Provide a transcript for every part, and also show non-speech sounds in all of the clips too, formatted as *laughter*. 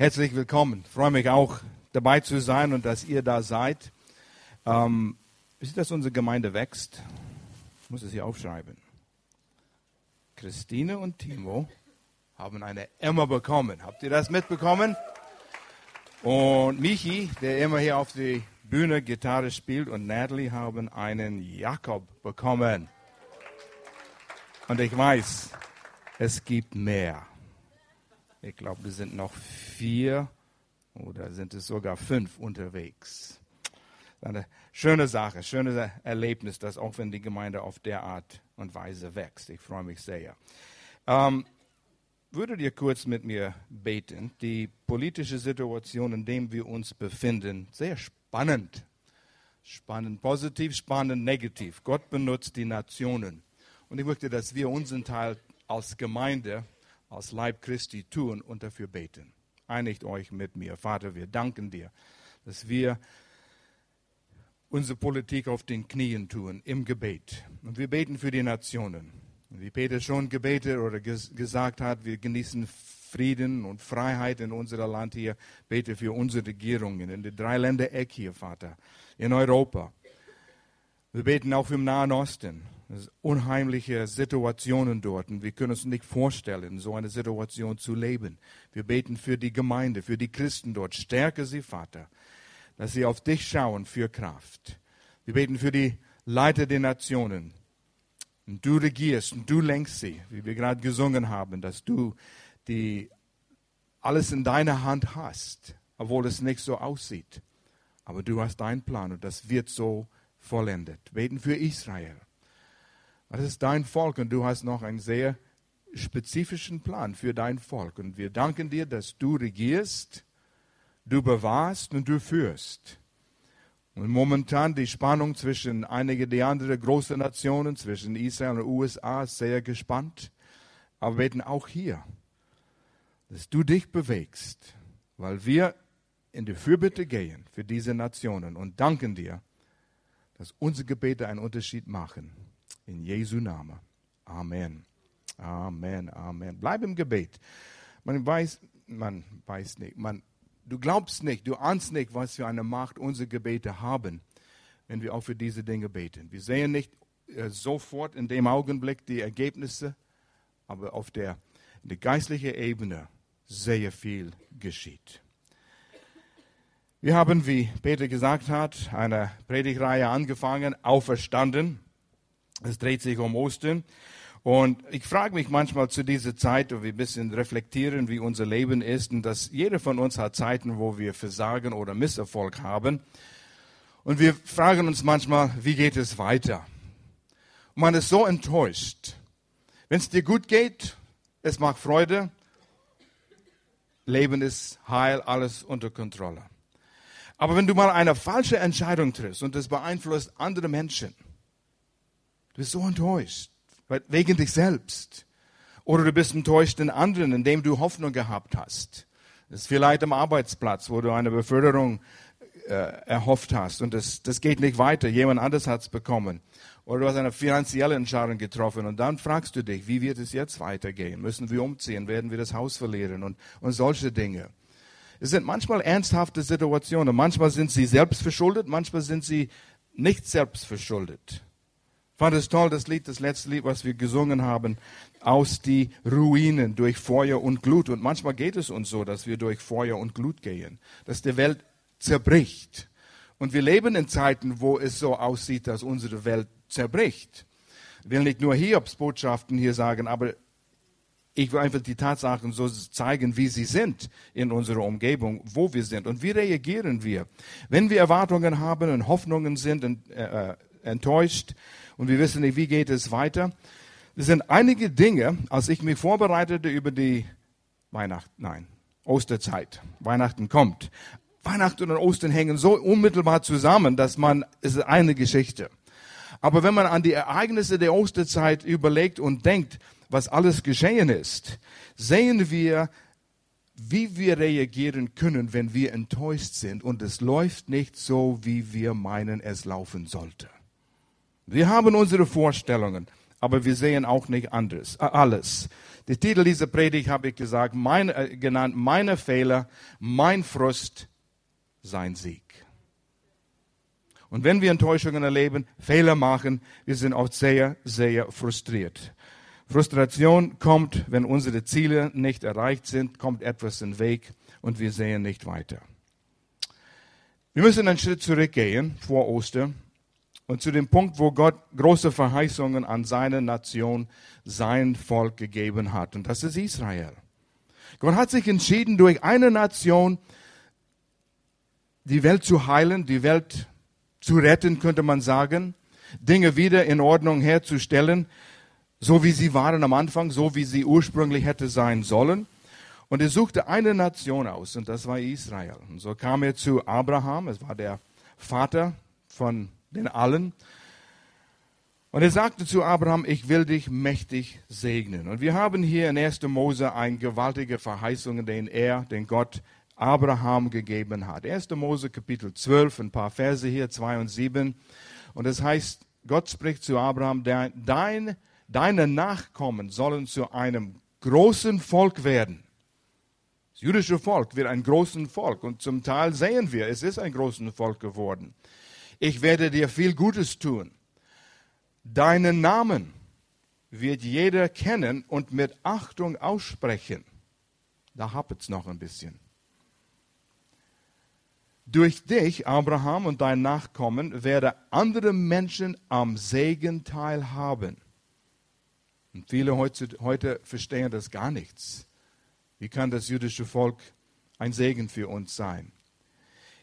Herzlich willkommen. Ich freue mich auch dabei zu sein und dass ihr da seid. Ähm, wisst ihr, dass unsere Gemeinde wächst? Ich muss es hier aufschreiben. Christine und Timo haben eine Emma bekommen. Habt ihr das mitbekommen? Und Michi, der immer hier auf die Bühne Gitarre spielt, und Natalie haben einen Jakob bekommen. Und ich weiß, es gibt mehr. Ich glaube, es sind noch vier oder sind es sogar fünf unterwegs. Eine schöne Sache, schönes Erlebnis, dass auch wenn die Gemeinde auf der Art und Weise wächst. Ich freue mich sehr. Ähm, würdet ihr kurz mit mir beten? Die politische Situation, in der wir uns befinden, sehr spannend. Spannend positiv, spannend negativ. Gott benutzt die Nationen. Und ich möchte, dass wir unseren Teil als Gemeinde als Leib Christi tun und dafür beten. Einigt euch mit mir. Vater, wir danken dir, dass wir unsere Politik auf den Knien tun, im Gebet. Und wir beten für die Nationen. Wie Peter schon gebetet oder ges gesagt hat, wir genießen Frieden und Freiheit in unserem Land hier. Bete für unsere Regierungen in den drei Länder Eck hier, Vater, in Europa. Wir beten auch für den Nahen Osten unheimliche Situationen dort und wir können uns nicht vorstellen, so eine Situation zu leben. Wir beten für die Gemeinde, für die Christen dort. Stärke sie, Vater, dass sie auf dich schauen für Kraft. Wir beten für die Leiter der Nationen. Und du regierst und du lenkst sie, wie wir gerade gesungen haben, dass du die alles in deiner Hand hast, obwohl es nicht so aussieht. Aber du hast deinen Plan und das wird so vollendet. Beten für Israel. Das ist dein Volk und du hast noch einen sehr spezifischen Plan für dein Volk. Und wir danken dir, dass du regierst, du bewahrst und du führst. Und momentan die Spannung zwischen einigen der anderen großen Nationen, zwischen Israel und USA, ist sehr gespannt. Aber wir beten auch hier, dass du dich bewegst, weil wir in die Fürbitte gehen für diese Nationen und danken dir, dass unsere Gebete einen Unterschied machen. In Jesu Namen. Amen. Amen, Amen. Bleib im Gebet. Man weiß, man weiß nicht, man, du glaubst nicht, du ahnst nicht, was für eine Macht unsere Gebete haben, wenn wir auch für diese Dinge beten. Wir sehen nicht äh, sofort in dem Augenblick die Ergebnisse, aber auf der, der geistlichen Ebene sehr viel geschieht. Wir haben, wie Peter gesagt hat, eine Predigreihe angefangen, auferstanden. Es dreht sich um Ostern. Und ich frage mich manchmal zu dieser Zeit, wo wir ein bisschen reflektieren, wie unser Leben ist, und dass jeder von uns hat Zeiten, wo wir Versagen oder Misserfolg haben. Und wir fragen uns manchmal, wie geht es weiter? Und man ist so enttäuscht. Wenn es dir gut geht, es macht Freude, Leben ist heil, alles unter Kontrolle. Aber wenn du mal eine falsche Entscheidung triffst und das beeinflusst andere Menschen, Du bist so enttäuscht, wegen dich selbst. Oder du bist enttäuscht in anderen, indem du Hoffnung gehabt hast. Das ist vielleicht am Arbeitsplatz, wo du eine Beförderung äh, erhofft hast und das, das geht nicht weiter. Jemand anderes hat es bekommen. Oder du hast eine finanzielle Entscheidung getroffen und dann fragst du dich, wie wird es jetzt weitergehen? Müssen wir umziehen? Werden wir das Haus verlieren? Und, und solche Dinge. Es sind manchmal ernsthafte Situationen. Manchmal sind sie selbst verschuldet, manchmal sind sie nicht selbst verschuldet fand es toll, das Lied, das letzte Lied, was wir gesungen haben, aus die Ruinen durch Feuer und Glut. Und manchmal geht es uns so, dass wir durch Feuer und Glut gehen, dass die Welt zerbricht. Und wir leben in Zeiten, wo es so aussieht, dass unsere Welt zerbricht. Ich will nicht nur Hiobs-Botschaften hier sagen, aber ich will einfach die Tatsachen so zeigen, wie sie sind in unserer Umgebung, wo wir sind. Und wie reagieren wir? Wenn wir Erwartungen haben und Hoffnungen sind äh, äh enttäuscht, und wir wissen nicht, wie geht es weiter. Es sind einige Dinge, als ich mich vorbereitete über die Weihnachten, nein, Osterzeit. Weihnachten kommt. Weihnachten und Ostern hängen so unmittelbar zusammen, dass man, es ist eine Geschichte. Aber wenn man an die Ereignisse der Osterzeit überlegt und denkt, was alles geschehen ist, sehen wir, wie wir reagieren können, wenn wir enttäuscht sind und es läuft nicht so, wie wir meinen, es laufen sollte. Wir haben unsere Vorstellungen, aber wir sehen auch nicht anderes, äh, alles. Der Titel dieser Predigt habe ich gesagt, mein, äh, genannt, meine Fehler, mein Frust, sein Sieg. Und wenn wir Enttäuschungen erleben, Fehler machen, wir sind oft sehr, sehr frustriert. Frustration kommt, wenn unsere Ziele nicht erreicht sind, kommt etwas in den Weg und wir sehen nicht weiter. Wir müssen einen Schritt zurückgehen vor Ostern und zu dem Punkt, wo Gott große Verheißungen an seine Nation, sein Volk gegeben hat. Und das ist Israel. Gott hat sich entschieden, durch eine Nation die Welt zu heilen, die Welt zu retten, könnte man sagen, Dinge wieder in Ordnung herzustellen, so wie sie waren am Anfang, so wie sie ursprünglich hätte sein sollen. Und er suchte eine Nation aus, und das war Israel. Und so kam er zu Abraham, es war der Vater von den allen. Und er sagte zu Abraham, ich will dich mächtig segnen. Und wir haben hier in 1. Mose eine gewaltige Verheißung, den er, den Gott Abraham gegeben hat. 1. Mose Kapitel 12, ein paar Verse hier, 2 und 7. Und es das heißt, Gott spricht zu Abraham, dein, deine Nachkommen sollen zu einem großen Volk werden. Das jüdische Volk wird ein großes Volk und zum Teil sehen wir, es ist ein großes Volk geworden. Ich werde dir viel Gutes tun. Deinen Namen wird jeder kennen und mit Achtung aussprechen. Da hapert es noch ein bisschen. Durch dich, Abraham und dein Nachkommen, werden andere Menschen am Segen teilhaben. Und viele heute verstehen das gar nichts. Wie kann das jüdische Volk ein Segen für uns sein?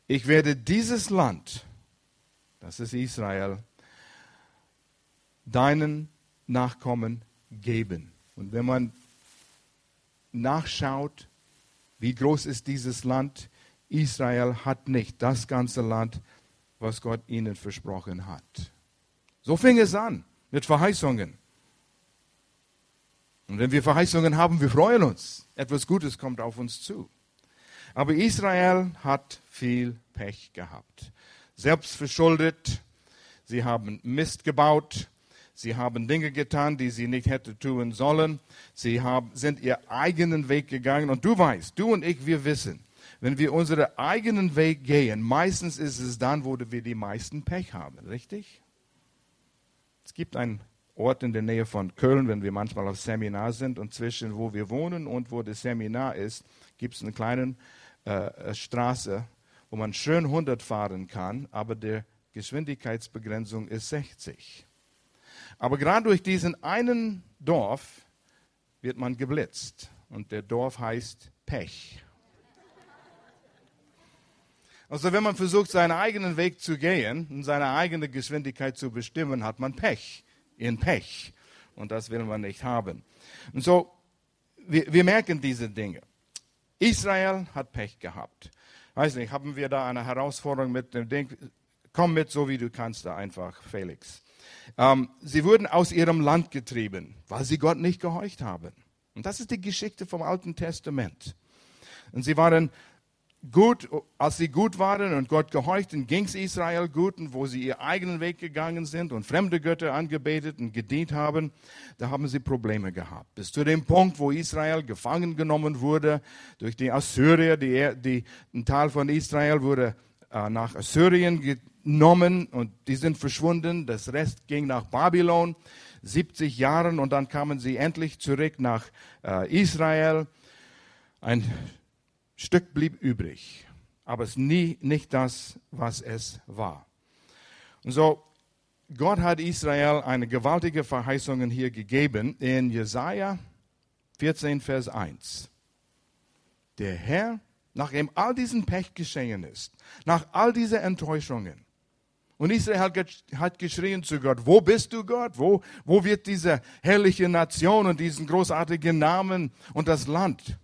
Ich werde dieses Land, das ist Israel, deinen Nachkommen geben. Und wenn man nachschaut, wie groß ist dieses Land, Israel hat nicht das ganze Land, was Gott ihnen versprochen hat. So fing es an mit Verheißungen. Und wenn wir Verheißungen haben, wir freuen uns. Etwas Gutes kommt auf uns zu. Aber Israel hat viel Pech gehabt. Selbst verschuldet. Sie haben Mist gebaut. Sie haben Dinge getan, die sie nicht hätten tun sollen. Sie haben, sind ihr eigenen Weg gegangen. Und du weißt, du und ich, wir wissen, wenn wir unseren eigenen Weg gehen, meistens ist es dann, wo wir die meisten Pech haben, richtig? Es gibt einen Ort in der Nähe von Köln, wenn wir manchmal auf Seminar sind und zwischen wo wir wohnen und wo das Seminar ist, gibt es eine kleine äh, Straße, wo man schön 100 fahren kann, aber die Geschwindigkeitsbegrenzung ist 60. Aber gerade durch diesen einen Dorf wird man geblitzt und der Dorf heißt Pech. Also wenn man versucht, seinen eigenen Weg zu gehen und seine eigene Geschwindigkeit zu bestimmen, hat man Pech, in Pech. Und das will man nicht haben. Und so, wir, wir merken diese Dinge. Israel hat Pech gehabt. Weiß nicht, haben wir da eine Herausforderung mit dem Ding? Komm mit, so wie du kannst, da einfach, Felix. Ähm, sie wurden aus ihrem Land getrieben, weil sie Gott nicht gehorcht haben. Und das ist die Geschichte vom Alten Testament. Und sie waren gut, als sie gut waren und Gott gehorchten, ging es Israel gut und wo sie ihren eigenen Weg gegangen sind und fremde Götter angebetet und gedient haben, da haben sie Probleme gehabt. Bis zu dem Punkt, wo Israel gefangen genommen wurde durch die Assyrier, die, die, ein Teil von Israel wurde äh, nach Assyrien genommen und die sind verschwunden. Das Rest ging nach Babylon, 70 Jahren und dann kamen sie endlich zurück nach äh, Israel. Ein Stück blieb übrig, aber es nie nicht das, was es war. Und so, Gott hat Israel eine gewaltige Verheißung hier gegeben in Jesaja 14, Vers 1. Der Herr, nachdem all diesen Pech geschehen ist, nach all diesen Enttäuschungen, und Israel hat geschrien zu Gott, wo bist du Gott? Wo, wo wird diese herrliche Nation und diesen großartigen Namen und das Land?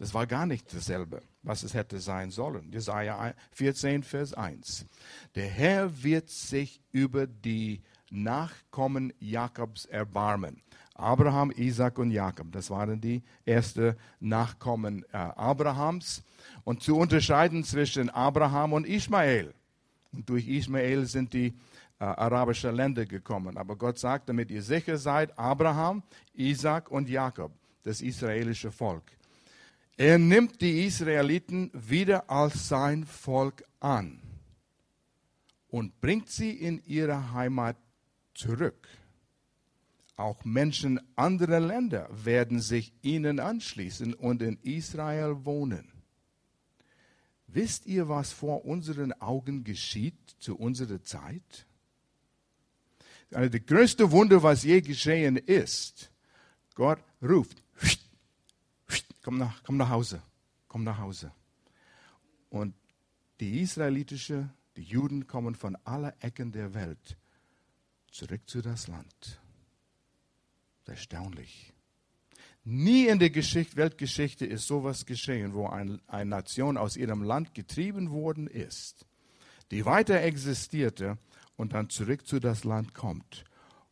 Das war gar nicht dasselbe, was es hätte sein sollen. Jesaja 14, Vers 1. Der Herr wird sich über die Nachkommen Jakobs erbarmen. Abraham, Isaac und Jakob, das waren die ersten Nachkommen äh, Abrahams. Und zu unterscheiden zwischen Abraham und Ismael. Und durch Ismael sind die äh, arabischen Länder gekommen. Aber Gott sagt, damit ihr sicher seid, Abraham, Isaac und Jakob das israelische Volk. Er nimmt die Israeliten wieder als sein Volk an und bringt sie in ihre Heimat zurück. Auch Menschen anderer Länder werden sich ihnen anschließen und in Israel wohnen. Wisst ihr, was vor unseren Augen geschieht zu unserer Zeit? Also das größte Wunder, was je geschehen ist, Gott ruft, komm nach, komm nach Hause, komm nach Hause. Und die israelitische, die Juden kommen von aller Ecken der Welt zurück zu das Land. Erstaunlich. Nie in der Geschichte, Weltgeschichte ist sowas geschehen, wo ein, eine Nation aus ihrem Land getrieben worden ist, die weiter existierte und dann zurück zu das Land kommt.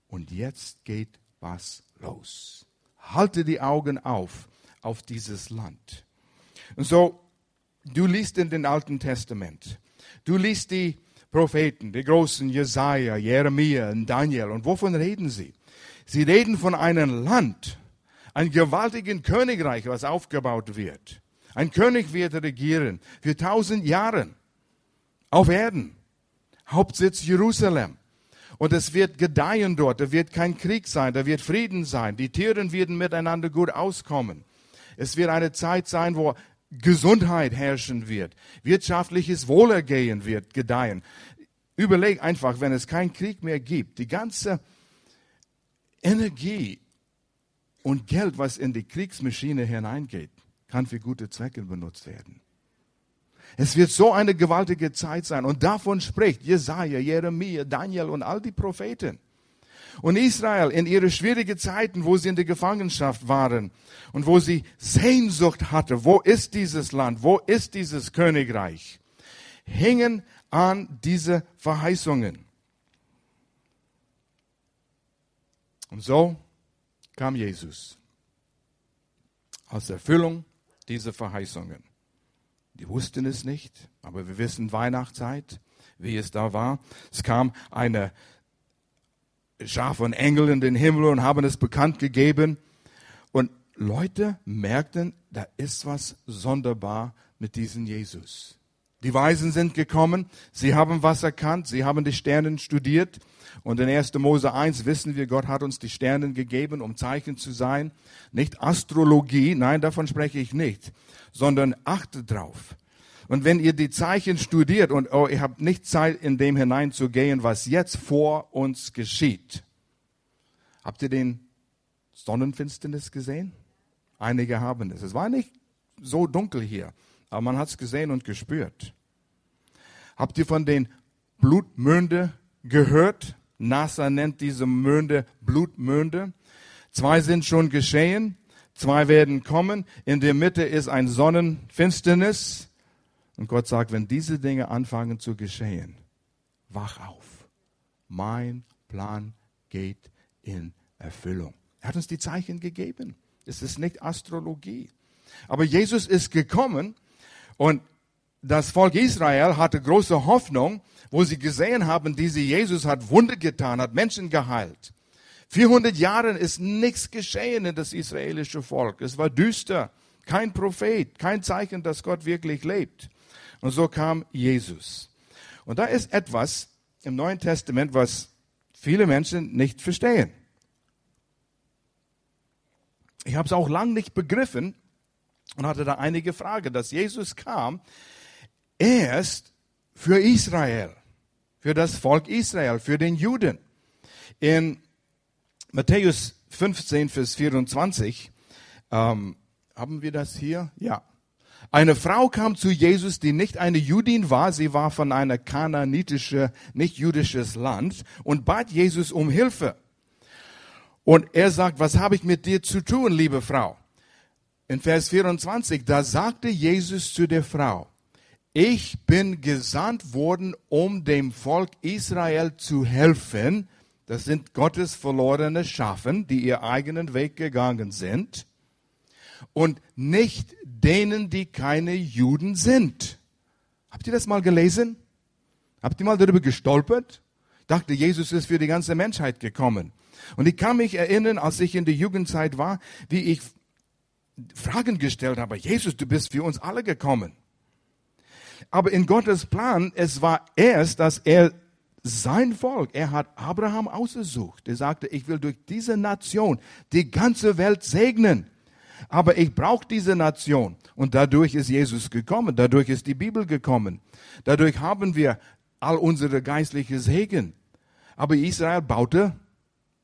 Und jetzt geht was los. Halte die Augen auf auf dieses Land. Und so, du liest in den Alten Testament, du liest die Propheten, die großen Jesaja, Jeremia und Daniel. Und wovon reden sie? Sie reden von einem Land, ein gewaltigen Königreich, was aufgebaut wird. Ein König wird regieren für tausend Jahre auf Erden. Hauptsitz Jerusalem. Und es wird gedeihen dort. Da wird kein Krieg sein. Da wird Frieden sein. Die Tiere werden miteinander gut auskommen. Es wird eine Zeit sein, wo Gesundheit herrschen wird. Wirtschaftliches Wohlergehen wird gedeihen. Überleg einfach, wenn es keinen Krieg mehr gibt, die ganze Energie und Geld, was in die Kriegsmaschine hineingeht, kann für gute Zwecke benutzt werden. Es wird so eine gewaltige Zeit sein. Und davon spricht Jesaja, Jeremia, Daniel und all die Propheten. Und Israel in ihre schwierigen Zeiten, wo sie in der Gefangenschaft waren und wo sie Sehnsucht hatte, wo ist dieses Land, wo ist dieses Königreich, hingen an diese Verheißungen. Und so kam Jesus als Erfüllung dieser Verheißungen. Die wussten es nicht, aber wir wissen Weihnachtszeit, wie es da war. Es kam eine Schar von Engeln in den Himmel und haben es bekannt gegeben. Und Leute merkten, da ist was sonderbar mit diesem Jesus. Die Weisen sind gekommen, sie haben was erkannt, sie haben die Sternen studiert. Und in 1. Mose 1 wissen wir, Gott hat uns die Sternen gegeben, um Zeichen zu sein. Nicht Astrologie, nein, davon spreche ich nicht, sondern achte drauf. Und wenn ihr die Zeichen studiert und oh, ihr habt nicht Zeit, in dem hineinzugehen, was jetzt vor uns geschieht. Habt ihr den Sonnenfinsternis gesehen? Einige haben es. Es war nicht so dunkel hier. Aber man hat es gesehen und gespürt. Habt ihr von den Blutmünde gehört? NASA nennt diese Münde Blutmünde. Zwei sind schon geschehen, zwei werden kommen. In der Mitte ist ein Sonnenfinsternis. Und Gott sagt, wenn diese Dinge anfangen zu geschehen, wach auf. Mein Plan geht in Erfüllung. Er hat uns die Zeichen gegeben. Es ist nicht Astrologie. Aber Jesus ist gekommen, und das Volk Israel hatte große Hoffnung, wo sie gesehen haben, diese Jesus hat Wunder getan, hat Menschen geheilt. 400 Jahre ist nichts geschehen in das israelische Volk. Es war düster, kein Prophet, kein Zeichen, dass Gott wirklich lebt. Und so kam Jesus. Und da ist etwas im Neuen Testament, was viele Menschen nicht verstehen. Ich habe es auch lange nicht begriffen, und hatte da einige Fragen, dass Jesus kam erst für Israel, für das Volk Israel, für den Juden. In Matthäus 15, Vers 24 ähm, haben wir das hier? Ja. Eine Frau kam zu Jesus, die nicht eine Judin war, sie war von einer kanaanitische, nicht jüdisches Land und bat Jesus um Hilfe. Und er sagt, was habe ich mit dir zu tun, liebe Frau? in Vers 24, da sagte Jesus zu der Frau, ich bin gesandt worden, um dem Volk Israel zu helfen. Das sind Gottes verlorene Schafen, die ihr eigenen Weg gegangen sind. Und nicht denen, die keine Juden sind. Habt ihr das mal gelesen? Habt ihr mal darüber gestolpert? Ich dachte, Jesus ist für die ganze Menschheit gekommen. Und ich kann mich erinnern, als ich in der Jugendzeit war, wie ich Fragen gestellt, aber Jesus, du bist für uns alle gekommen. Aber in Gottes Plan, es war erst, dass er sein Volk, er hat Abraham ausgesucht. Er sagte, ich will durch diese Nation die ganze Welt segnen. Aber ich brauche diese Nation. Und dadurch ist Jesus gekommen. Dadurch ist die Bibel gekommen. Dadurch haben wir all unsere geistliche Segen. Aber Israel baute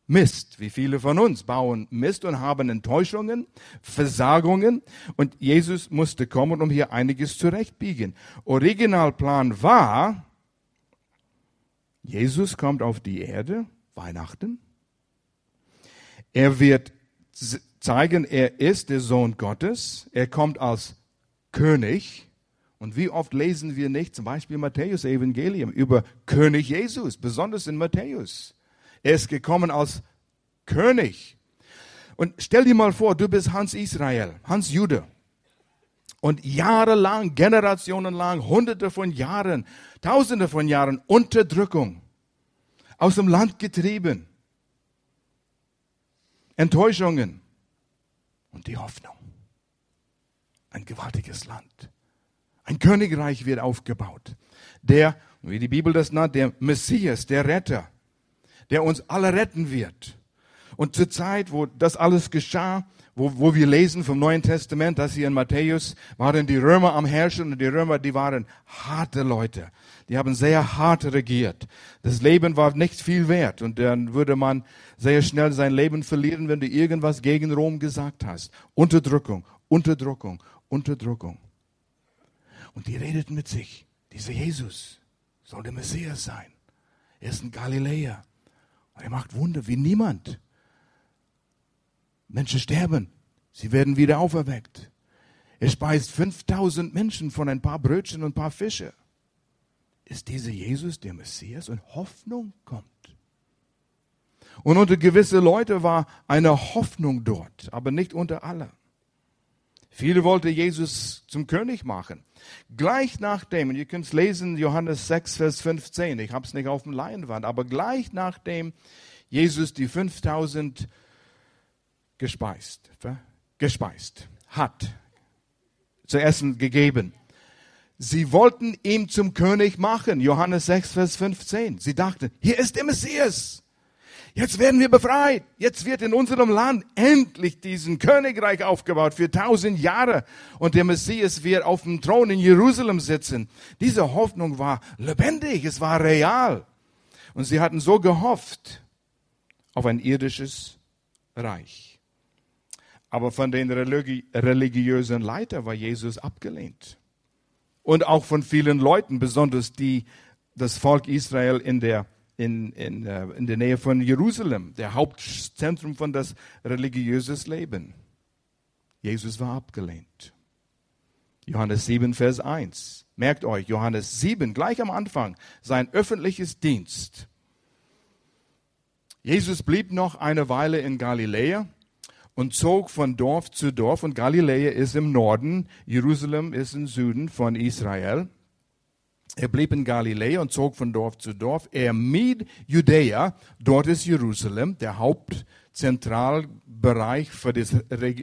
Mist. Wie viele von uns bauen Mist und haben Enttäuschungen, Versagungen. Und Jesus musste kommen, um hier einiges zurechtbiegen. Originalplan war, Jesus kommt auf die Erde, Weihnachten. Er wird zeigen, er ist der Sohn Gottes. Er kommt als König. Und wie oft lesen wir nicht, zum Beispiel Matthäus Evangelium, über König Jesus, besonders in Matthäus. Er ist gekommen als König. Und stell dir mal vor, du bist Hans Israel, Hans Jude. Und jahrelang, generationenlang, hunderte von Jahren, tausende von Jahren Unterdrückung, aus dem Land getrieben, Enttäuschungen und die Hoffnung. Ein gewaltiges Land. Ein Königreich wird aufgebaut. Der, wie die Bibel das nennt, der Messias, der Retter, der uns alle retten wird. Und zur Zeit, wo das alles geschah, wo, wo wir lesen vom Neuen Testament, dass hier in Matthäus waren die Römer am Herrschen und die Römer, die waren harte Leute. Die haben sehr hart regiert. Das Leben war nicht viel wert und dann würde man sehr schnell sein Leben verlieren, wenn du irgendwas gegen Rom gesagt hast. Unterdrückung, Unterdrückung, Unterdrückung. Und die redeten mit sich. Dieser Jesus soll der Messias sein. Er ist ein Galiläer. Er macht Wunder wie niemand. Menschen sterben. Sie werden wieder auferweckt. Er speist 5000 Menschen von ein paar Brötchen und ein paar Fische. Ist dieser Jesus der Messias? Und Hoffnung kommt. Und unter gewisse Leute war eine Hoffnung dort, aber nicht unter alle. Viele wollten Jesus zum König machen. Gleich nachdem, und ihr könnt es lesen, Johannes 6, Vers 15, ich habe es nicht auf dem Leinwand, aber gleich nachdem Jesus die 5000 gespeist, gespeist hat, zu essen gegeben. Sie wollten ihn zum König machen, Johannes 6, Vers 15. Sie dachten, hier ist der Messias. Jetzt werden wir befreit. Jetzt wird in unserem Land endlich diesen Königreich aufgebaut für tausend Jahre und der Messias wird auf dem Thron in Jerusalem sitzen. Diese Hoffnung war lebendig, es war real. Und sie hatten so gehofft auf ein irdisches Reich. Aber von den religi religiösen Leitern war Jesus abgelehnt. Und auch von vielen Leuten, besonders die das Volk Israel in der in, in, äh, in der Nähe von Jerusalem, der Hauptzentrum von das religiöses Leben. Jesus war abgelehnt. Johannes 7, Vers 1. Merkt euch, Johannes 7, gleich am Anfang, sein öffentliches Dienst. Jesus blieb noch eine Weile in Galiläa und zog von Dorf zu Dorf. Und Galiläa ist im Norden, Jerusalem ist im Süden von Israel. Er blieb in Galiläa und zog von Dorf zu Dorf. Er mied Judäa, dort ist Jerusalem, der Hauptzentralbereich für die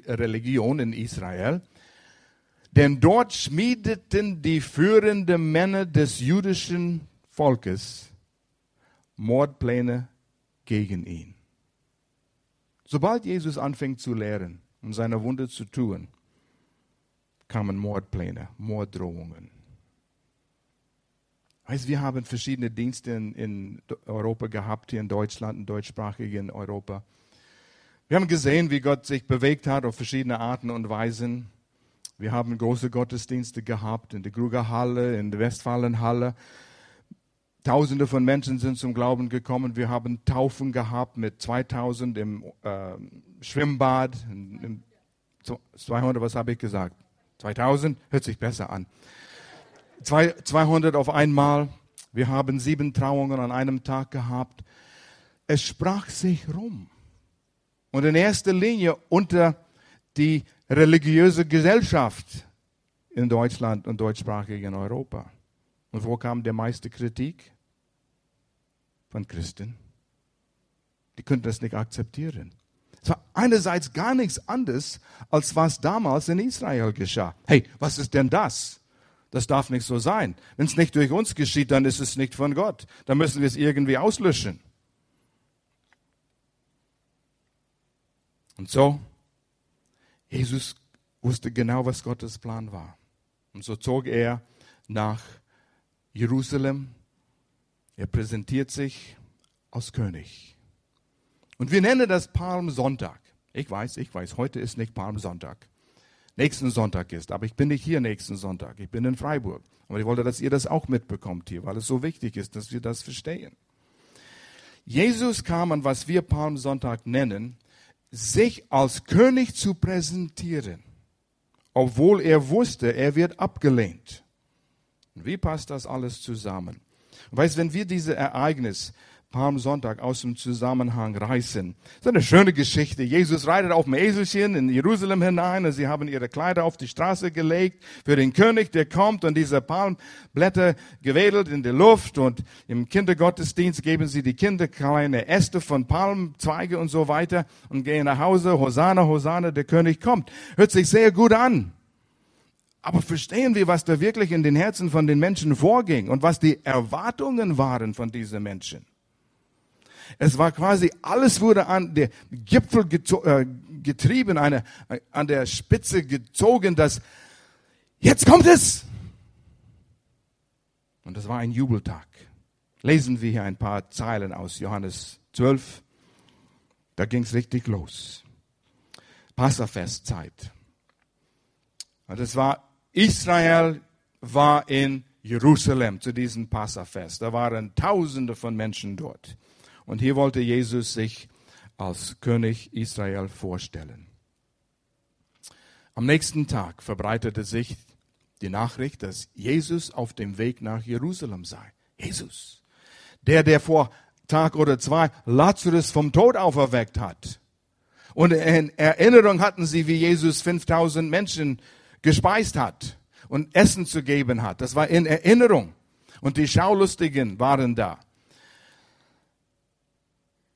Religion in Israel. Denn dort schmiedeten die führenden Männer des jüdischen Volkes Mordpläne gegen ihn. Sobald Jesus anfing zu lehren und seine Wunde zu tun, kamen Mordpläne, Morddrohungen. Weißt, wir haben verschiedene Dienste in, in Europa gehabt, hier in Deutschland, in deutschsprachigen Europa. Wir haben gesehen, wie Gott sich bewegt hat auf verschiedene Arten und Weisen. Wir haben große Gottesdienste gehabt in der Krugerhalle, in der Westfalenhalle. Tausende von Menschen sind zum Glauben gekommen. Wir haben Taufen gehabt mit 2000 im äh, Schwimmbad. Im 200, was habe ich gesagt? 2000? Hört sich besser an. 200 auf einmal. Wir haben sieben Trauungen an einem Tag gehabt. Es sprach sich rum. Und in erster Linie unter die religiöse Gesellschaft in Deutschland und deutschsprachig in Europa. Und wo kam der meiste Kritik? Von Christen. Die könnten das nicht akzeptieren. Es war einerseits gar nichts anderes, als was damals in Israel geschah. Hey, was ist denn das? Das darf nicht so sein. Wenn es nicht durch uns geschieht, dann ist es nicht von Gott. Dann müssen wir es irgendwie auslöschen. Und so, Jesus wusste genau, was Gottes Plan war. Und so zog er nach Jerusalem. Er präsentiert sich als König. Und wir nennen das Palmsonntag. Ich weiß, ich weiß, heute ist nicht Palmsonntag nächsten Sonntag ist. Aber ich bin nicht hier nächsten Sonntag. Ich bin in Freiburg. Aber ich wollte, dass ihr das auch mitbekommt hier, weil es so wichtig ist, dass wir das verstehen. Jesus kam an, was wir Palmsonntag nennen, sich als König zu präsentieren, obwohl er wusste, er wird abgelehnt. Wie passt das alles zusammen? Weißt, wenn wir diese Ereignis Palmsonntag aus dem Zusammenhang reißen. Das ist eine schöne Geschichte. Jesus reitet auf dem Eselchen in Jerusalem hinein und sie haben ihre Kleider auf die Straße gelegt für den König, der kommt und diese Palmblätter gewedelt in der Luft und im Kindergottesdienst geben sie die Kinder kleine Äste von Palmzweige und so weiter und gehen nach Hause. Hosanna, Hosanna, der König kommt. Hört sich sehr gut an. Aber verstehen wir, was da wirklich in den Herzen von den Menschen vorging und was die Erwartungen waren von diesen Menschen? Es war quasi, alles wurde an der Gipfel äh, getrieben, eine, an der Spitze gezogen, dass jetzt kommt es. Und das war ein Jubeltag. Lesen wir hier ein paar Zeilen aus Johannes 12. Da ging es richtig los. Passafestzeit. Und es war, Israel war in Jerusalem zu diesem Passafest. Da waren Tausende von Menschen dort. Und hier wollte Jesus sich als König Israel vorstellen. Am nächsten Tag verbreitete sich die Nachricht, dass Jesus auf dem Weg nach Jerusalem sei. Jesus, der, der vor Tag oder zwei Lazarus vom Tod auferweckt hat. Und in Erinnerung hatten sie, wie Jesus 5000 Menschen gespeist hat und Essen zu geben hat. Das war in Erinnerung. Und die Schaulustigen waren da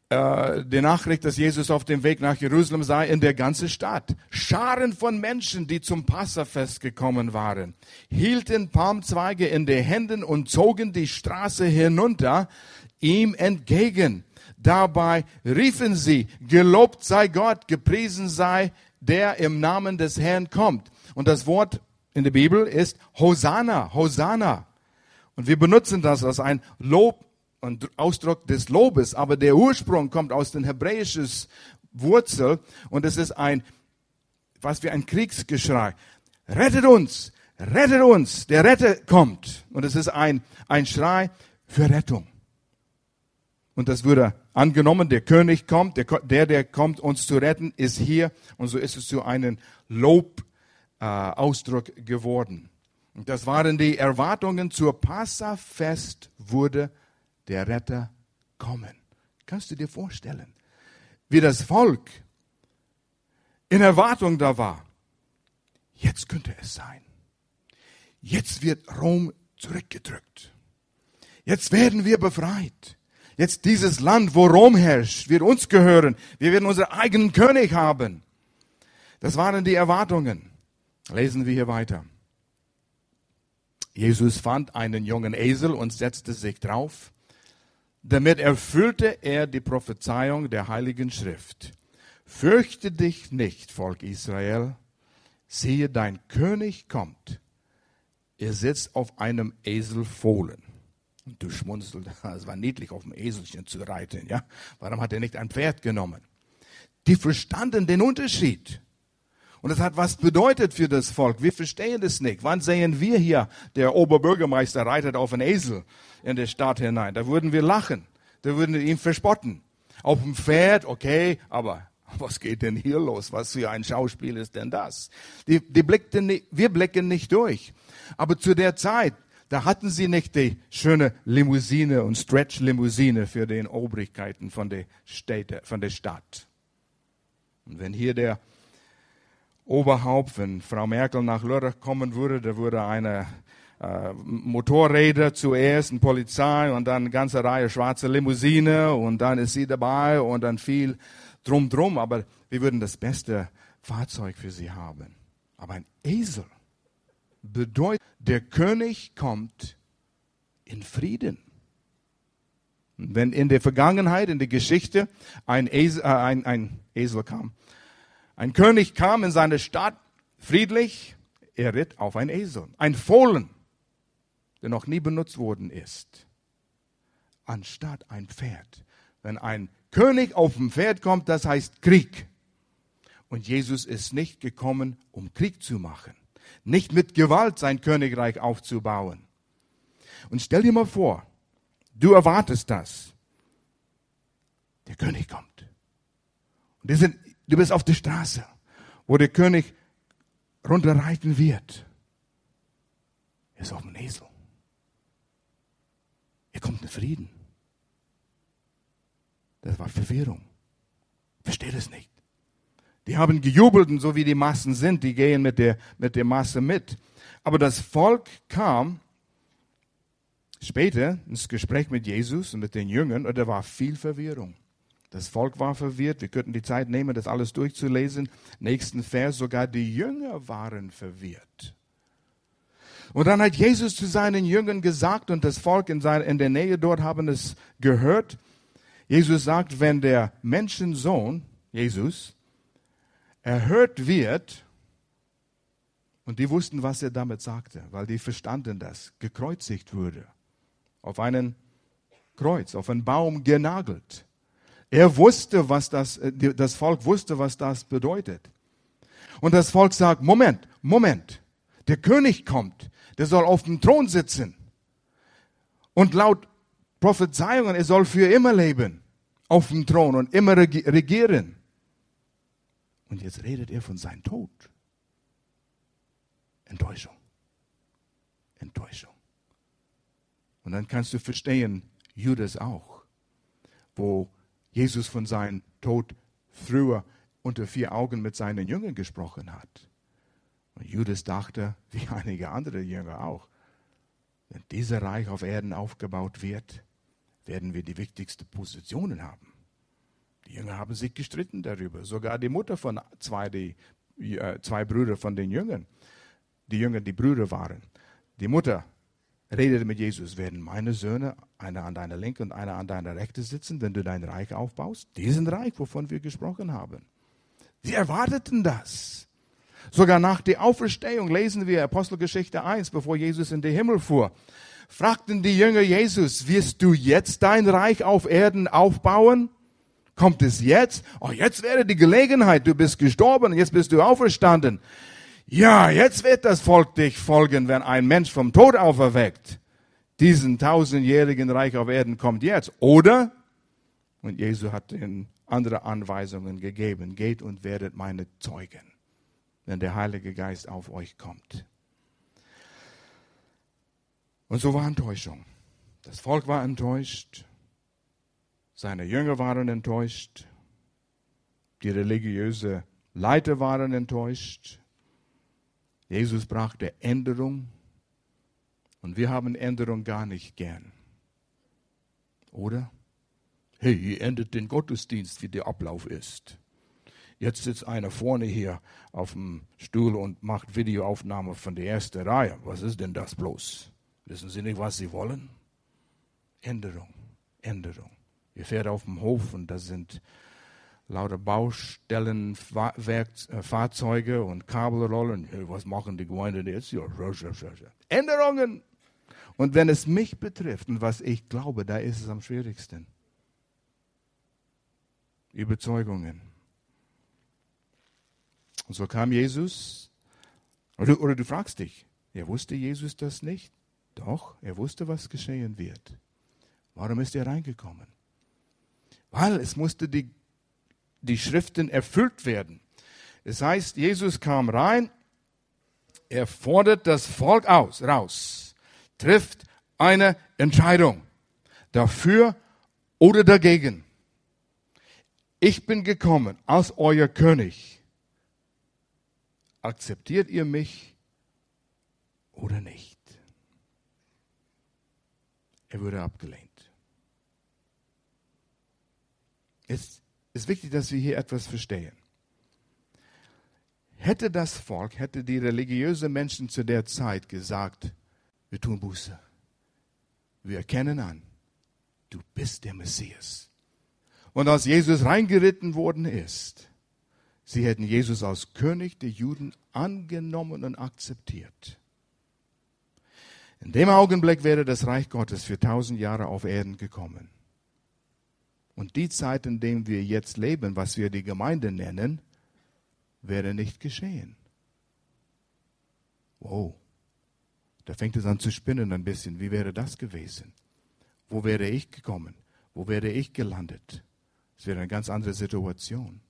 äh, die Nachricht, dass Jesus auf dem Weg nach Jerusalem sei, in der ganzen Stadt. Scharen von Menschen, die zum Passafest gekommen waren, hielten Palmzweige in den Händen und zogen die Straße hinunter ihm entgegen. Dabei riefen sie, gelobt sei Gott, gepriesen sei der im Namen des Herrn kommt. Und das Wort in der Bibel ist Hosanna, Hosanna. Und wir benutzen das als ein Lob ein Ausdruck des Lobes, aber der Ursprung kommt aus den hebräischen Wurzel und es ist ein, was wie ein Kriegsgeschrei. Rettet uns! Rettet uns! Der Retter kommt! Und es ist ein, ein Schrei für Rettung. Und das würde angenommen, der König kommt, der, der, kommt, uns zu retten, ist hier. Und so ist es zu einem Lobausdruck äh, geworden. Und das waren die Erwartungen zur Passafest wurde der Retter kommen. Kannst du dir vorstellen, wie das Volk in Erwartung da war? Jetzt könnte es sein. Jetzt wird Rom zurückgedrückt. Jetzt werden wir befreit. Jetzt dieses Land, wo Rom herrscht, wird uns gehören. Wir werden unseren eigenen König haben. Das waren die Erwartungen. Lesen wir hier weiter. Jesus fand einen jungen Esel und setzte sich drauf. Damit erfüllte er die Prophezeiung der Heiligen Schrift. Fürchte dich nicht, Volk Israel. Siehe, dein König kommt. Er sitzt auf einem Eselfohlen. Und du schmunzelst, *laughs* es war niedlich, auf dem Eselchen zu reiten, ja? Warum hat er nicht ein Pferd genommen? Die verstanden den Unterschied. Und es hat was bedeutet für das Volk. Wir verstehen das nicht. Wann sehen wir hier, der Oberbürgermeister reitet auf einen Esel in die Stadt hinein? Da würden wir lachen. Da würden wir ihn verspotten. Auf dem Pferd, okay, aber *laughs* was geht denn hier los? Was für ein Schauspiel ist denn das? Die, die blickten nicht, wir blicken nicht durch. Aber zu der Zeit, da hatten sie nicht die schöne Limousine und Stretch-Limousine für den Obrigkeiten von der, Städte, von der Stadt. Und wenn hier der Oberhaupt, wenn Frau Merkel nach Lörrach kommen würde, da würde eine äh, Motorräder zuerst, eine Polizei und dann eine ganze Reihe schwarze Limousine und dann ist sie dabei und dann viel drum drum, aber wir würden das beste Fahrzeug für sie haben. Aber ein Esel bedeutet, der König kommt in Frieden. Wenn in der Vergangenheit, in der Geschichte ein Esel, äh, ein, ein Esel kam, ein König kam in seine Stadt friedlich, er ritt auf ein Esel, ein Fohlen, der noch nie benutzt worden ist, anstatt ein Pferd. Wenn ein König auf dem Pferd kommt, das heißt Krieg. Und Jesus ist nicht gekommen, um Krieg zu machen, nicht mit Gewalt sein Königreich aufzubauen. Und stell dir mal vor, du erwartest das. Der König kommt. Und sind, du bist auf der Straße, wo der König runterreiten wird. Er ist auf dem Esel. Er kommt in Frieden. Das war Verwirrung. Versteht es nicht. Die haben gejubelt und so wie die Massen sind, die gehen mit der, mit der Masse mit. Aber das Volk kam später ins Gespräch mit Jesus und mit den Jüngern und da war viel Verwirrung. Das Volk war verwirrt. Wir könnten die Zeit nehmen, das alles durchzulesen. Nächsten Vers, sogar die Jünger waren verwirrt. Und dann hat Jesus zu seinen Jüngern gesagt, und das Volk in, seiner, in der Nähe dort haben es gehört. Jesus sagt, wenn der Menschensohn, Jesus, erhört wird, und die wussten, was er damit sagte, weil die verstanden das, gekreuzigt würde, auf einen Kreuz, auf einen Baum genagelt. Er wusste, was das, äh, das Volk wusste, was das bedeutet. Und das Volk sagt, Moment, Moment, der König kommt, der soll auf dem Thron sitzen. Und laut Prophezeiungen, er soll für immer leben auf dem Thron und immer regieren. Und jetzt redet er von seinem Tod. Enttäuschung. Enttäuschung. Und dann kannst du verstehen, Judas auch, wo Jesus von seinem Tod früher unter vier Augen mit seinen Jüngern gesprochen hat. Und Judas dachte, wie einige andere Jünger auch, wenn dieser Reich auf Erden aufgebaut wird, werden wir die wichtigsten Positionen haben. Die Jünger haben sich gestritten darüber. Sogar die Mutter von zwei, die, äh, zwei Brüder von den Jüngern, die Jünger, die Brüder waren. Die Mutter redete mit Jesus, werden meine Söhne, einer an deiner Linke und einer an deiner Rechte sitzen, wenn du dein Reich aufbaust? Diesen Reich, wovon wir gesprochen haben. Sie erwarteten das. Sogar nach der Auferstehung lesen wir Apostelgeschichte 1, bevor Jesus in den Himmel fuhr. Fragten die Jünger Jesus, wirst du jetzt dein Reich auf Erden aufbauen? Kommt es jetzt? Oh, jetzt wäre die Gelegenheit. Du bist gestorben jetzt bist du auferstanden. Ja, jetzt wird das Volk dich folgen, wenn ein Mensch vom Tod auferweckt. Diesen tausendjährigen Reich auf Erden kommt jetzt. Oder? Und Jesus hat ihnen andere Anweisungen gegeben. Geht und werdet meine Zeugen, wenn der Heilige Geist auf euch kommt. Und so war Enttäuschung. Das Volk war enttäuscht. Seine Jünger waren enttäuscht. Die religiöse Leiter waren enttäuscht. Jesus brachte Änderung. Und wir haben Änderung gar nicht gern. Oder? Hey, ihr endet den Gottesdienst, wie der Ablauf ist. Jetzt sitzt einer vorne hier auf dem Stuhl und macht Videoaufnahme von der ersten Reihe. Was ist denn das bloß? Wissen Sie nicht, was Sie wollen? Änderung, Änderung. Ihr fährt auf dem Hof und da sind lauter Baustellen, äh, Fahrzeuge und Kabelrollen. Was machen die Gemeinde jetzt? Änderungen. Und wenn es mich betrifft und was ich glaube, da ist es am schwierigsten. Überzeugungen. Und so kam Jesus. Oder, oder du fragst dich, ja, wusste Jesus das nicht? Doch, er wusste, was geschehen wird. Warum ist er reingekommen? weil es musste die, die Schriften erfüllt werden. Das heißt, Jesus kam rein, er fordert das Volk aus, raus, trifft eine Entscheidung dafür oder dagegen. Ich bin gekommen als euer König. Akzeptiert ihr mich oder nicht? Er wurde abgelehnt. Jetzt ist wichtig, dass wir hier etwas verstehen. Hätte das Volk, hätte die religiösen Menschen zu der Zeit gesagt, wir tun Buße. Wir erkennen an, du bist der Messias. Und als Jesus reingeritten worden ist, sie hätten Jesus als König der Juden angenommen und akzeptiert. In dem Augenblick wäre das Reich Gottes für tausend Jahre auf Erden gekommen. Und die Zeit, in der wir jetzt leben, was wir die Gemeinde nennen, wäre nicht geschehen. Wow. Da fängt es an zu spinnen ein bisschen. Wie wäre das gewesen? Wo wäre ich gekommen? Wo wäre ich gelandet? Es wäre eine ganz andere Situation.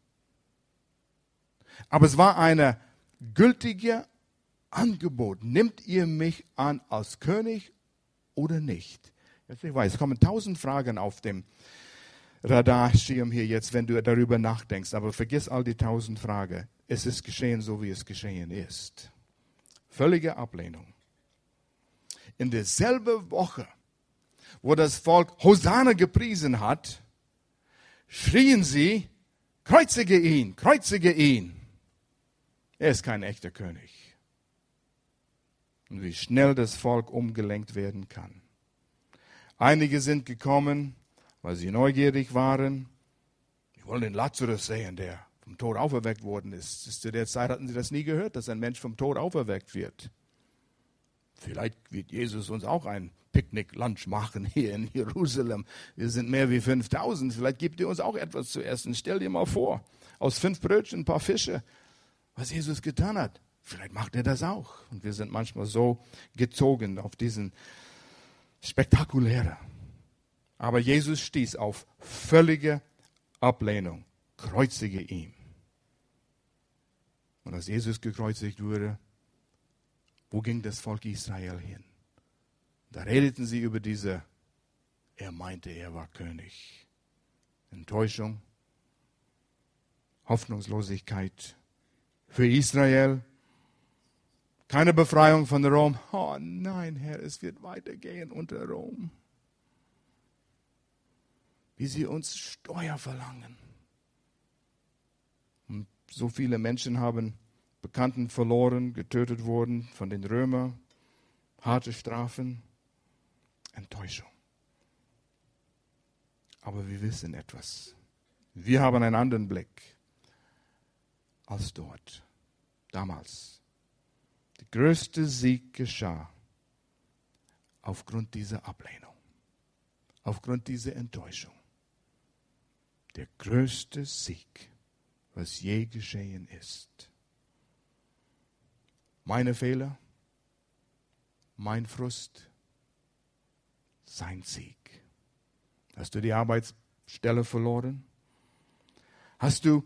Aber es war eine gültige Angebot. Nimmt ihr mich an als König oder nicht? Jetzt ich weiß, es kommen tausend Fragen auf dem Radarschirm hier jetzt, wenn du darüber nachdenkst. Aber vergiss all die tausend Fragen. Es ist geschehen, so wie es geschehen ist. Völlige Ablehnung. In derselben Woche, wo das Volk Hosanna gepriesen hat, schrien sie, kreuzige ihn, kreuzige ihn. Er ist kein echter König. Und wie schnell das Volk umgelenkt werden kann. Einige sind gekommen, weil sie neugierig waren. Die wollen den Lazarus sehen, der vom Tod auferweckt worden ist. Zu der Zeit hatten sie das nie gehört, dass ein Mensch vom Tod auferweckt wird. Vielleicht wird Jesus uns auch ein Picknick-Lunch machen *laughs* hier in Jerusalem. Wir sind mehr wie 5000. Vielleicht gibt er uns auch etwas zu essen. Stell dir mal vor, aus fünf Brötchen, ein paar Fische, was Jesus getan hat. Vielleicht macht er das auch. Und wir sind manchmal so gezogen auf diesen spektakulären. Aber Jesus stieß auf völlige Ablehnung. Kreuzige ihn. Und als Jesus gekreuzigt wurde, wo ging das Volk Israel hin? Da redeten sie über diese, er meinte, er war König. Enttäuschung, Hoffnungslosigkeit für Israel, keine Befreiung von Rom. Oh nein, Herr, es wird weitergehen unter Rom wie sie uns Steuer verlangen. Und so viele Menschen haben Bekannten verloren, getötet wurden von den Römern, harte Strafen, Enttäuschung. Aber wir wissen etwas. Wir haben einen anderen Blick als dort, damals. Der größte Sieg geschah aufgrund dieser Ablehnung, aufgrund dieser Enttäuschung der größte Sieg, was je geschehen ist. Meine Fehler, mein Frust, sein Sieg. Hast du die Arbeitsstelle verloren? Hast du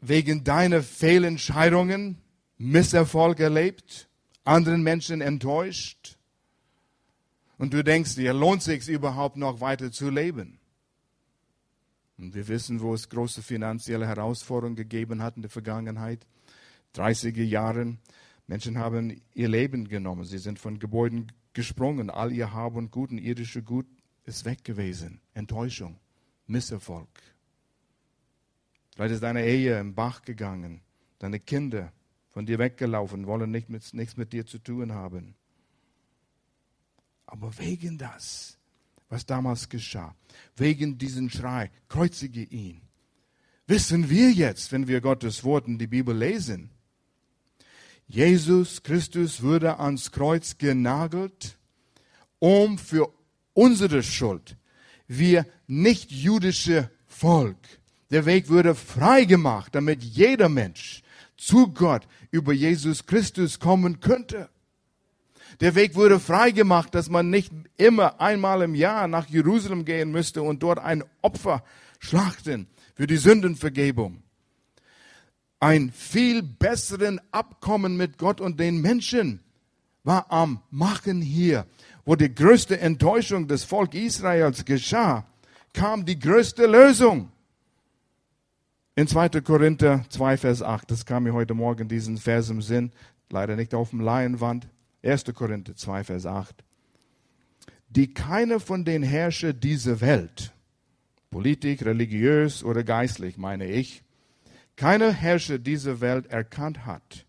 wegen deiner Fehlentscheidungen Misserfolg erlebt, anderen Menschen enttäuscht? Und du denkst dir, lohnt sich überhaupt noch weiter zu leben? Und wir wissen, wo es große finanzielle Herausforderungen gegeben hat in der Vergangenheit. 30er Jahren. Menschen haben ihr Leben genommen. Sie sind von Gebäuden gesprungen. All ihr Hab und Gut und irdische Gut ist weg gewesen. Enttäuschung, Misserfolg. Vielleicht ist deine Ehe im Bach gegangen. Deine Kinder von dir weggelaufen, wollen nicht mit, nichts mit dir zu tun haben. Aber wegen das was damals geschah. Wegen diesem Schrei, kreuzige ihn. Wissen wir jetzt, wenn wir Gottes Wort in die Bibel lesen, Jesus Christus wurde ans Kreuz genagelt, um für unsere Schuld, wir nicht jüdische Volk, der Weg wurde frei gemacht, damit jeder Mensch zu Gott über Jesus Christus kommen könnte. Der Weg wurde freigemacht, dass man nicht immer einmal im Jahr nach Jerusalem gehen müsste und dort ein Opfer schlachten für die Sündenvergebung. Ein viel besseren Abkommen mit Gott und den Menschen war am Machen hier. Wo die größte Enttäuschung des Volk Israels geschah, kam die größte Lösung. In 2. Korinther 2, Vers 8, das kam mir heute Morgen diesen Vers im Sinn, leider nicht auf dem Laienwand. 1. Korinther 2, Vers 8. Die keine von den Herrscher dieser Welt, Politik, religiös oder geistlich, meine ich, keine Herrscher dieser Welt erkannt hat.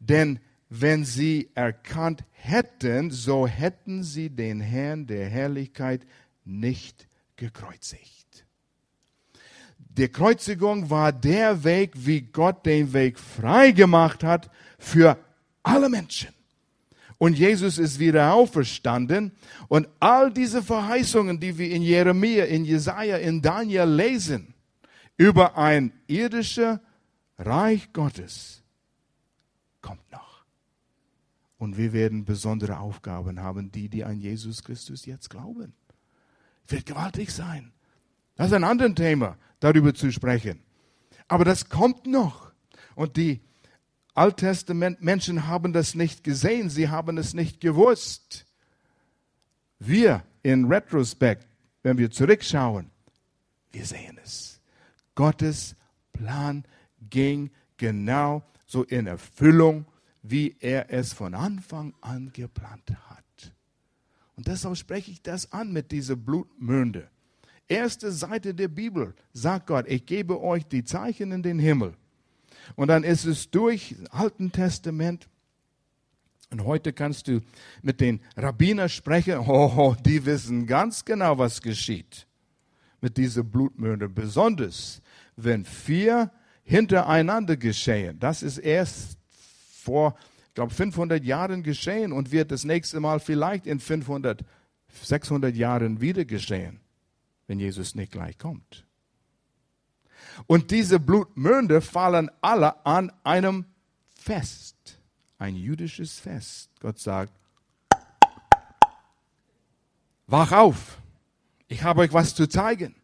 Denn wenn sie erkannt hätten, so hätten sie den Herrn der Herrlichkeit nicht gekreuzigt. Die Kreuzigung war der Weg, wie Gott den Weg frei gemacht hat für alle Menschen. Und Jesus ist wieder auferstanden. Und all diese Verheißungen, die wir in Jeremia, in Jesaja, in Daniel lesen, über ein irdisches Reich Gottes, kommt noch. Und wir werden besondere Aufgaben haben, die, die an Jesus Christus jetzt glauben. Wird gewaltig sein. Das ist ein anderes Thema, darüber zu sprechen. Aber das kommt noch. Und die Alttestament Menschen haben das nicht gesehen, sie haben es nicht gewusst. Wir in Retrospekt, wenn wir zurückschauen, wir sehen es. Gottes Plan ging genau so in Erfüllung, wie er es von Anfang an geplant hat. Und deshalb spreche ich das an mit dieser Blutmünde. Erste Seite der Bibel sagt Gott, ich gebe euch die Zeichen in den Himmel. Und dann ist es durch Alten Testament. Und heute kannst du mit den Rabbinern sprechen. *laughs* Oh, die wissen ganz genau, was geschieht mit dieser Blutmörder. Besonders, wenn vier hintereinander geschehen. Das ist erst vor, ich glaube, 500 Jahren geschehen und wird das nächste Mal vielleicht in 500, 600 Jahren wieder geschehen, wenn Jesus nicht gleich kommt. Und diese Blutmünde fallen alle an einem Fest, ein jüdisches Fest. Gott sagt, wach auf, ich habe euch was zu zeigen.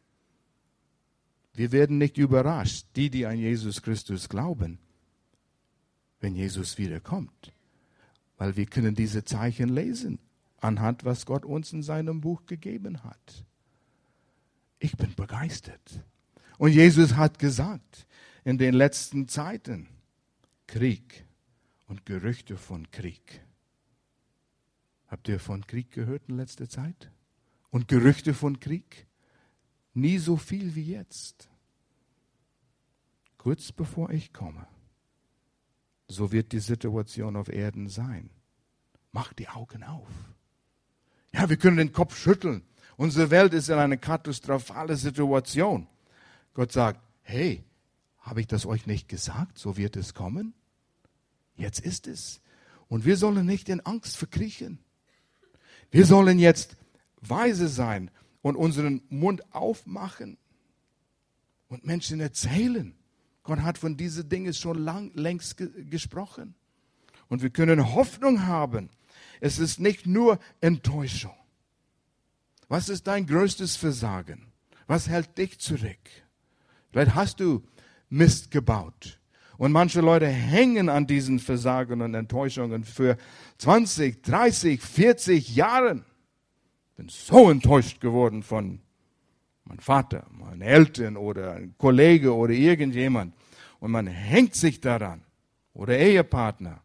Wir werden nicht überrascht, die, die an Jesus Christus glauben, wenn Jesus wiederkommt. Weil wir können diese Zeichen lesen, anhand was Gott uns in seinem Buch gegeben hat. Ich bin begeistert. Und Jesus hat gesagt, in den letzten Zeiten Krieg und Gerüchte von Krieg. Habt ihr von Krieg gehört in letzter Zeit? Und Gerüchte von Krieg? Nie so viel wie jetzt. Kurz bevor ich komme. So wird die Situation auf Erden sein. Macht die Augen auf. Ja, wir können den Kopf schütteln. Unsere Welt ist in einer katastrophalen Situation. Gott sagt, hey, habe ich das euch nicht gesagt? So wird es kommen. Jetzt ist es. Und wir sollen nicht in Angst verkriechen. Wir sollen jetzt weise sein und unseren Mund aufmachen und Menschen erzählen. Gott hat von diesen Dingen schon lang, längst ge gesprochen. Und wir können Hoffnung haben. Es ist nicht nur Enttäuschung. Was ist dein größtes Versagen? Was hält dich zurück? Vielleicht hast du Mist gebaut. Und manche Leute hängen an diesen Versagen und Enttäuschungen für 20, 30, 40 Jahren. Bin so enttäuscht geworden von meinem Vater, meinen Eltern oder einem Kollege oder irgendjemand. Und man hängt sich daran. Oder Ehepartner.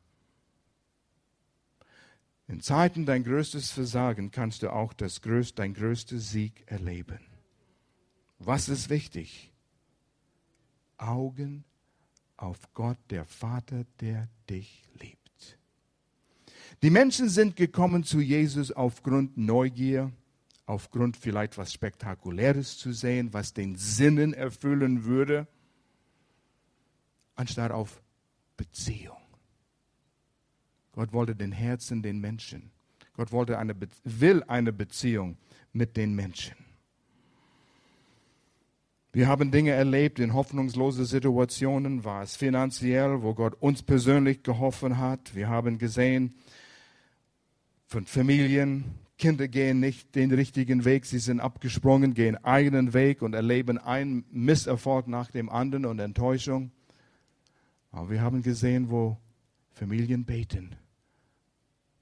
In Zeiten dein größtes Versagen kannst du auch das größte, dein größter Sieg erleben. Was ist wichtig? Augen auf Gott, der Vater, der dich liebt. Die Menschen sind gekommen zu Jesus aufgrund Neugier, aufgrund vielleicht was Spektakuläres zu sehen, was den Sinnen erfüllen würde, anstatt auf Beziehung. Gott wollte den Herzen den Menschen. Gott wollte eine, will eine Beziehung mit den Menschen. Wir haben Dinge erlebt in hoffnungslosen Situationen, war es finanziell, wo Gott uns persönlich geholfen hat. Wir haben gesehen von Familien, Kinder gehen nicht den richtigen Weg, sie sind abgesprungen, gehen eigenen Weg und erleben einen Misserfolg nach dem anderen und Enttäuschung. Aber wir haben gesehen, wo Familien beten,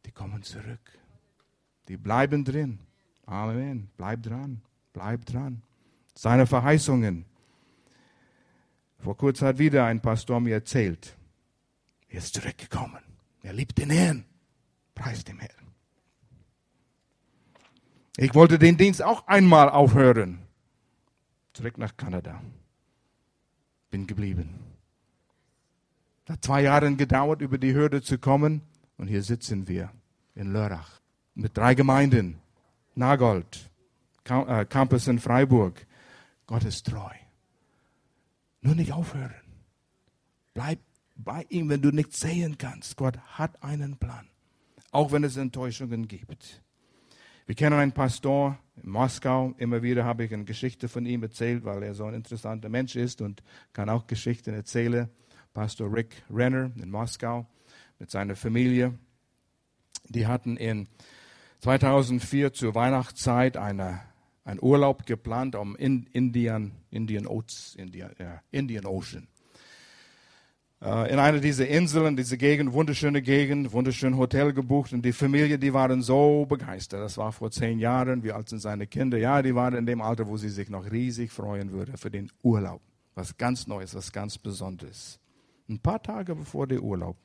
die kommen zurück. Die bleiben drin. Amen. Bleib dran. Bleib dran seine Verheißungen. Vor kurzem hat wieder ein Pastor mir erzählt, er ist zurückgekommen. Er liebt den Herrn. Preis dem Herrn. Ich wollte den Dienst auch einmal aufhören. zurück nach Kanada. Bin geblieben. Hat zwei Jahre gedauert, über die Hürde zu kommen. Und hier sitzen wir in Lörrach mit drei Gemeinden. Nagold, äh, Campus in Freiburg. Gott ist treu. Nur nicht aufhören. Bleib bei ihm, wenn du nichts sehen kannst. Gott hat einen Plan. Auch wenn es Enttäuschungen gibt. Wir kennen einen Pastor in Moskau. Immer wieder habe ich eine Geschichte von ihm erzählt, weil er so ein interessanter Mensch ist und kann auch Geschichten erzählen. Pastor Rick Renner in Moskau mit seiner Familie. Die hatten in 2004 zur Weihnachtszeit eine, einen Urlaub geplant am Indian, Indian, Oats, Indian, ja, Indian Ocean. Äh, in einer dieser Inseln, diese Gegend, wunderschöne Gegend, wunderschön Hotel gebucht und die Familie, die waren so begeistert. Das war vor zehn Jahren. Wie alt sind seine Kinder? Ja, die waren in dem Alter, wo sie sich noch riesig freuen würden für den Urlaub. Was ganz Neues, was ganz Besonderes. Ein paar Tage bevor der Urlaub.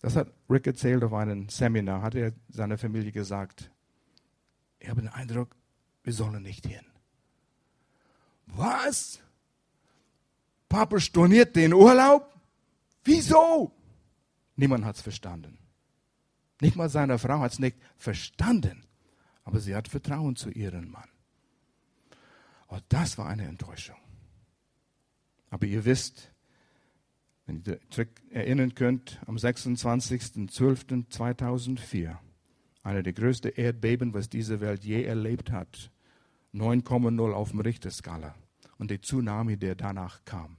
Das hat Rick erzählt auf einem Seminar, hat er seiner Familie gesagt, ich habe den Eindruck, wir sollen nicht hin. Was? Papa storniert den Urlaub? Wieso? Niemand hat es verstanden. Nicht mal seine Frau hat es nicht verstanden. Aber sie hat Vertrauen zu ihrem Mann. Und oh, das war eine Enttäuschung. Aber ihr wisst, wenn ihr erinnern könnt, am 26.12.2004, einer der größten Erdbeben, was diese Welt je erlebt hat, 9,0 auf dem Richterskala und der Tsunami, der danach kam.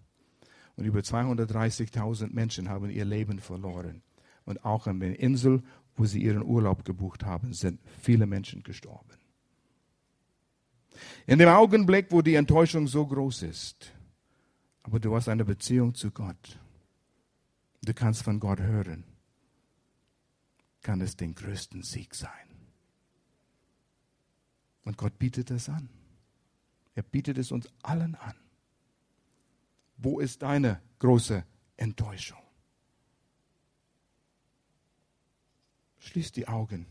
Und über 230.000 Menschen haben ihr Leben verloren. Und auch an der Insel, wo sie ihren Urlaub gebucht haben, sind viele Menschen gestorben. In dem Augenblick, wo die Enttäuschung so groß ist, aber du hast eine Beziehung zu Gott, du kannst von Gott hören, kann es den größten Sieg sein. Und Gott bietet es an. Er bietet es uns allen an. Wo ist deine große Enttäuschung? Schließ die Augen.